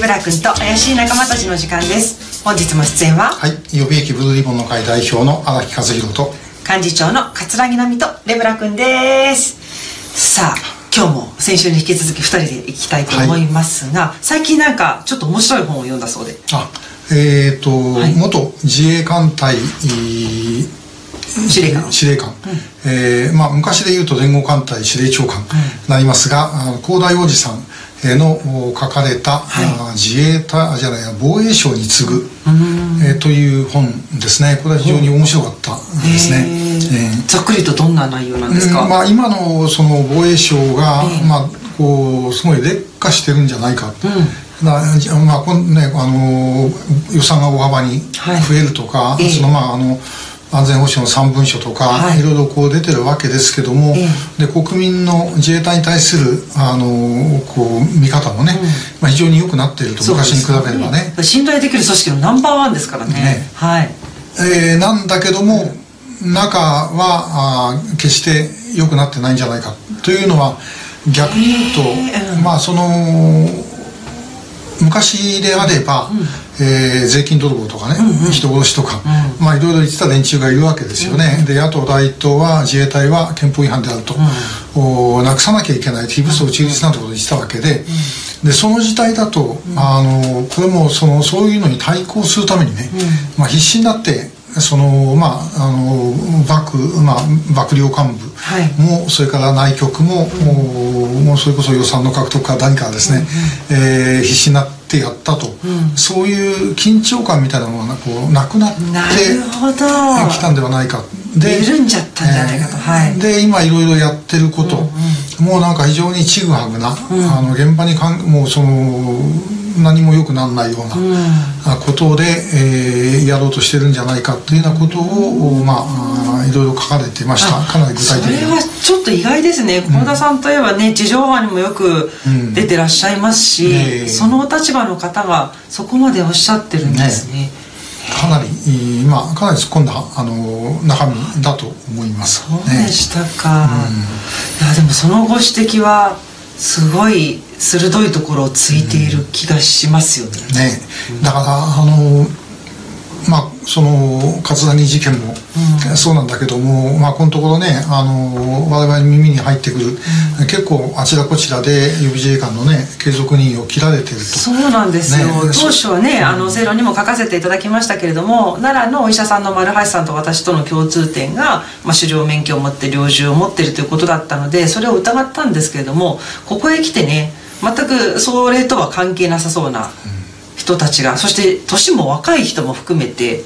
ブラ君と怪しい仲間たちの時間です。本日も出演ははい。予備役ブルーリボンの会代表の荒木和弘と幹事長の桂木奈美とレブラ君です。さあ今日も先週に引き続き2人でいきたいと思いますが、最近なんかちょっと面白い本を読んだそうで。あえっ、と、い。元自衛艦隊司令官。司令官、えーまあ、昔で言うと連合艦隊司令長官になりますが、あの広大おじさんえーのお書かれた、あ自衛隊あじゃないや防衛省に次ぐ、えーという本ですね。これは非常に面白かったですね。えー。ざっくりとどんな内容なんですか、うん。まあ、今のその防衛省が、ええ。まあ、こうすごい劣化してるんじゃないか、だじゃまあこんね、あの予算が大幅にはい。増えるとか、ええ。そのまああの安全保障の三文書とか、はい。い、ろいろこう出てるわけですけども、えで国民の自衛隊に対するあのこう見方もね、まあ、非常に良くなっていると昔に比べればね。信頼できる組織のナンバーワンですからね。ね。はい。えーなんだけども中はあー決して良くなってないんじゃないか。というのは逆に言うと、へーうん。まあその昔であれば、えー税金泥棒とかね、人殺しとか、まあいろいろ言ってた連中がいるわけですよね、で野党第一党は自衛隊は憲法違反であると、おなくさなきゃいけない。非武装中立なんてことを言ってたわけで、でその時代だと、あのこれもそのそういうのに対抗するためにね、まあ、必死になってそのまああの幕,、まあ、幕僚幹部はい。も、それから内局も、もうもうそれこそ予算の獲得から何からですね、えー必死になってやったと、そういう緊張感みたいなものがこうなくなってきたんではないか。緩んじゃったんじゃないかと。はい。で今いろいろやってること、もうなんか非常にちぐはぐな、あの現場にかんもうその何も良くならないような、あことで、えーやろうとしてるんじゃないかっていうようなことを、まああいろいろ書かれていました。かなり具体的にそれはちょっと意外ですね。幸田さんといえばね地上波にもよくうん。出てらっしゃいますし、ええ。そのお立場の方がそこまでおっしゃってるんですね。かなり、いいまあ、かなり突っ込んだあの中身だと思います。そうでしたか、いやでもそのご指摘はすごい鋭いところをついている気がしますよね、ね。だからあのまあその葛谷事件もそうなんだけども、まあ、このところねあの我々耳に入ってくる、結構あちらこちらで予備自衛官のね継続任用を切られてると。そうなんですよ、ね。当初はね、あの正論にも書かせていただきましたけれども奈良のお医者さんの丸橋さんと私との共通点が、まあ、狩猟免許を持って猟銃を持っているということだったのでそれを疑ったんですけれどもここへ来てね全くそれとは関係なさそうな人たちが、そして年も若い人も含めて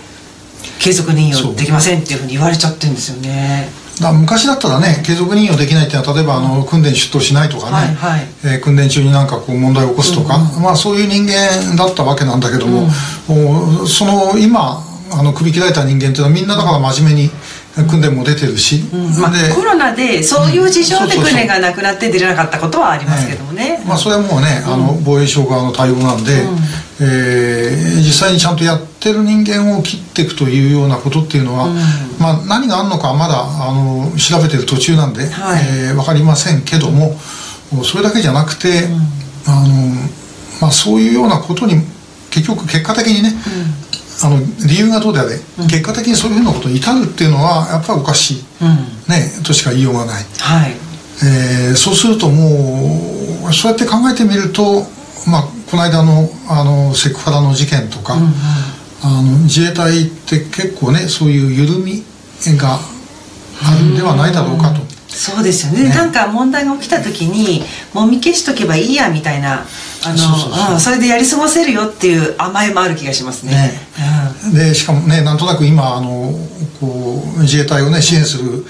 継続任用できませんっていうふうに言われちゃってるんですよね。だ昔だったらね継続任用できないっていうのは例えばあの訓練に出頭しないとかね、はいはい。えー訓練中になんかこう問題を起こすとか、まあそういう人間だったわけなんだけども、おその今あの首切られた人間っていうのはみんなだから真面目に訓練も出てるし、まあで、コロナでそういう事情で訓練がなくなって出れなかったことはありますけどもね、まあ、それはもうね、あの防衛省側の対応なんで、えー実際にちゃんとやってる人間を切っていくというようなことっていうのは、まあ、何があるのかはまだあの調べてる途中なんで、はい。えー分かりませんけどもそれだけじゃなくて、あのまあ、そういうようなことに結局結果的にね、あの理由がどうであれ、結果的にそういうふうなことに至るっていうのはやっぱりおかしい、ね、としか言いようがない。はい。えーそうするともうそうやって考えてみると、まあ、この間のあのセクハラの事件とか、あの自衛隊って結構ねそういう緩みがあるんではないだろうかと。そうですよね。ね。なんか問題が起きた時にもみ消しとけばいいやみたいなあのそれでやり過ごせるよっていう甘えもある気がしますね。ね。でしかもねなんとなく今あのこう自衛隊をね支援する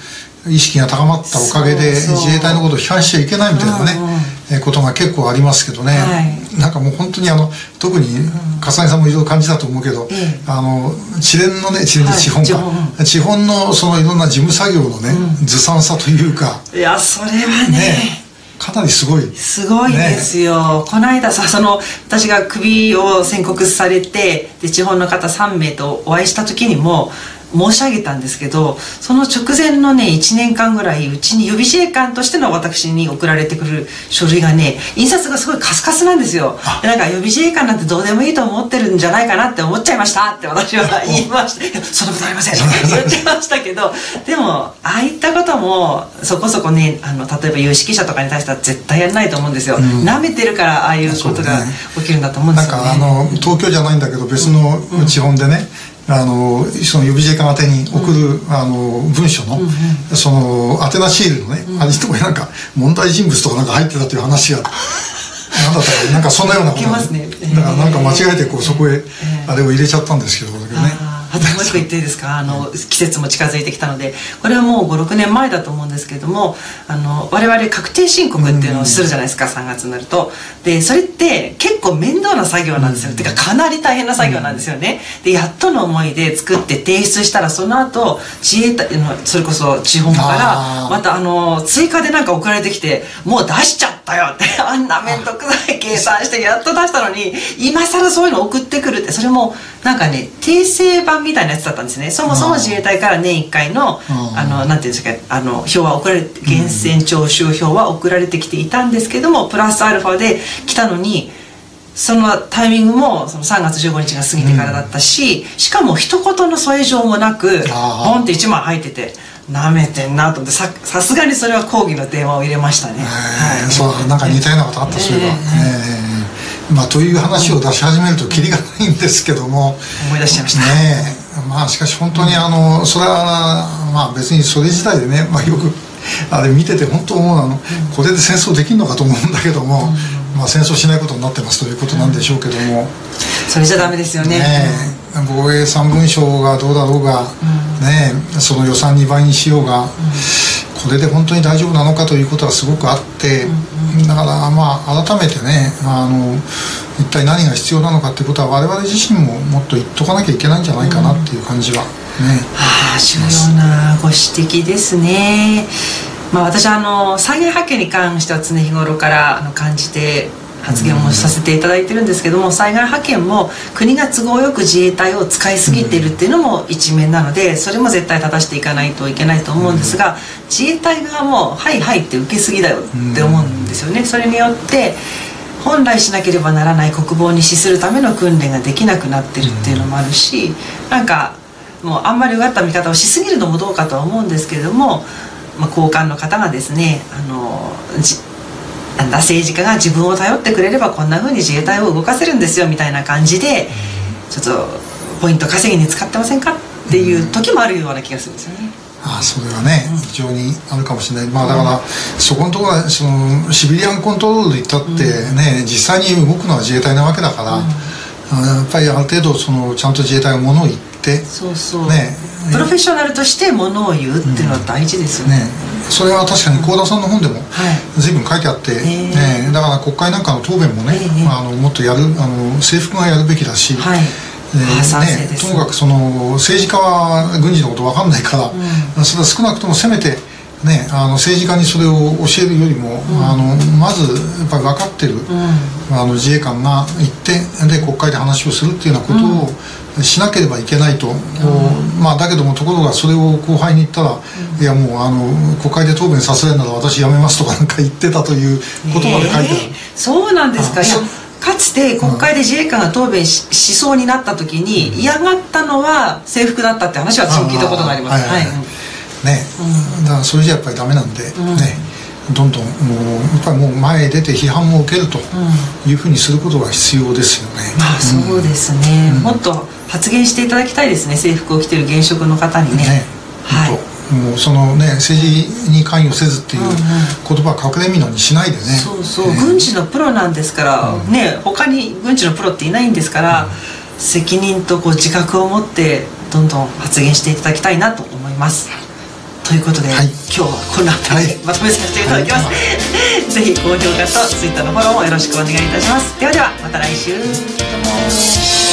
意識が高まったおかげで自衛隊のことを批判しちゃいけないみたいなね、うんうん。えことが結構ありますけどね、はいなんかもう本当にあの特に笠井さんもいろいろ感じたと思うけど、ええ。あの地連のね地連地本か、地本。地本のそのいろんな事務作業のね、ずさんさというか。いやそれはねねかなりすごい。すごいですよ、この間さその私が首を宣告されてでで地方の方3名とお会いした時にも申し上げたんですけどその直前のね1年間ぐらいうちに予備自衛官としての私に送られてくる書類がね印刷がすごいカスカスなんですよ。でなんか予備自衛官なんてどうでもいいと思ってるんじゃないかなって思っちゃいましたって私は言いました。そんなことありません。言っちゃいましたけどでもああいったこともそこそこねあの例えば有識者とかに対しては絶対やらないと思うんですよ、な、うん、めてるからああいうことが起きるんだと思うんですよ、ね、なんかあの東京じゃないんだけど別の地方でね、うんあのその予備自衛官宛に送る、うん、あの文書の、うんうん、その宛名シールのね、うん、あれとこになんか問題人物とかなんか入ってたという話が。なんだったかなんかそんなようなことだからなんか間違えてこうそこへあれを入れちゃったんですけど、だけどね。あともう一個言っていいですか？あの季節も近づいてきたのでこれはもう56年前だと思うんですけれどもあの我々確定申告っていうのをするじゃないですか、3月になると。でそれって結構面倒な作業なんですよ、うん、てかかなり大変な作業なんですよね。でやっとの思いで作って提出したらその後自衛隊のそれこそ地方からまたあの追加でなんか送られてきてもう出しちゃったよって あんな面倒くさい計算してやっと出したのに今更そういうの送ってくるってそれもなんかね訂正版みたいなやつだったんですね。そもそも自衛隊から年1回のあのなんていうんですかあの表は送られて源泉徴収票は送られてきていたんですけどもプラスアルファで来たのにそのタイミングもその3月15日が過ぎてからだったし、うん、しかも一言の添え状もなくボンって1枚入っててなめてんなと思ってささすがにそれは抗議の電話を入れましたね、はい、そうなんか似たようなことあった、そういえば、えー、まあ、という話を出し始めるときりがないんですけども。思い出しちゃいました。ねまあしかし本当にあのそれはまあ別にそれ自体でね、まあ、よくあれ見てて本当思うの、これで戦争できるのかと思うんだけども、まあ、戦争しないことになってますということなんでしょうけども、それじゃダメですよね。ね防衛三文書がどうだろうが、ねその予算2倍にしようが、これで本当に大丈夫なのかということはすごくあって、だからまあ改めてねあの一体何が必要なのかっていうことは我々自身ももっと言っとかなきゃいけないんじゃないかなっていう感じはね、はあ重要なご指摘ですね。まあ、私あの災害派遣に関しては常日頃からあの感じて発言もさせていただいてるんですけども災害派遣も国が都合よく自衛隊を使いすぎているっていうのも一面なのでそれも絶対正していかないといけないと思うんですが自衛隊側も「はいはい」って受けすぎだよって思うんですよね。それによって本来しなければならない国防に資するための訓練ができなくなってるっていうのもあるしなんかもうあんまりうがった見方をしすぎるのもどうかとは思うんですけれども、まあ、高官の方がですねあのなんだ政治家が自分を頼ってくれればこんなふうに自衛隊を動かせるんですよみたいな感じでちょっとポイント稼ぎに使ってませんかっていう時もあるような気がするんですよね。あそれはね、非常にあるかもしれない、まあ、だから、そこのところはそのシビリアンコントロールで言ったってね、実際に動くのは自衛隊なわけだから、やっぱりある程度そのちゃんと自衛隊がものを言ってそうそう、ね、プロフェッショナルとしてものを言うっていうのは大事ですよね,、ね。それは確かに幸田さんの本でも随分書いてあって、はいね、だから国会なんかの答弁もね、まあ、あのもっとやるあの制服がやるべきだし、はい。えーね、ともかくその政治家は軍事のこと分かんないから、うん、それは少なくともせめて、ね、あの政治家にそれを教えるよりも、うん、あのまずやっぱり分かってる、うん、あの自衛官が行ってで国会で話をするっていうようなことを、しなければいけないと、まあ、だけどもところがそれを後輩に言ったら、いやもうあの国会で答弁させるなら私辞めますとかなんか言ってたという言葉で書いてある、えー、そうなんですか。かつて国会で自衛官が答弁し,、しそうになった時に嫌がったのは制服だったって話は私も聞いたことがあります。はい、ね、だからそれじゃやっぱりダメなんで、ね。どんどんもうやっぱりもう前へ出て批判も受けるというふうにすることが必要ですよね。まあそうですね、もっと発言していただきたいですね。制服を着てる現職の方にね。ね。はい。もうそのね政治に関与せずっていう言葉は隠れみのにしないでね、そうそう、えー、軍事のプロなんですから、うん、ね他に軍事のプロっていないんですから、うん、責任とこう自覚を持ってどんどん発言していただきたいなと思います。ということで、はい、今日はこんな辺りでまとめさせていただきます、はい、ぜひ高評価と Twitter のフォローもよろしくお願いいたします。ではではまた来週。どうも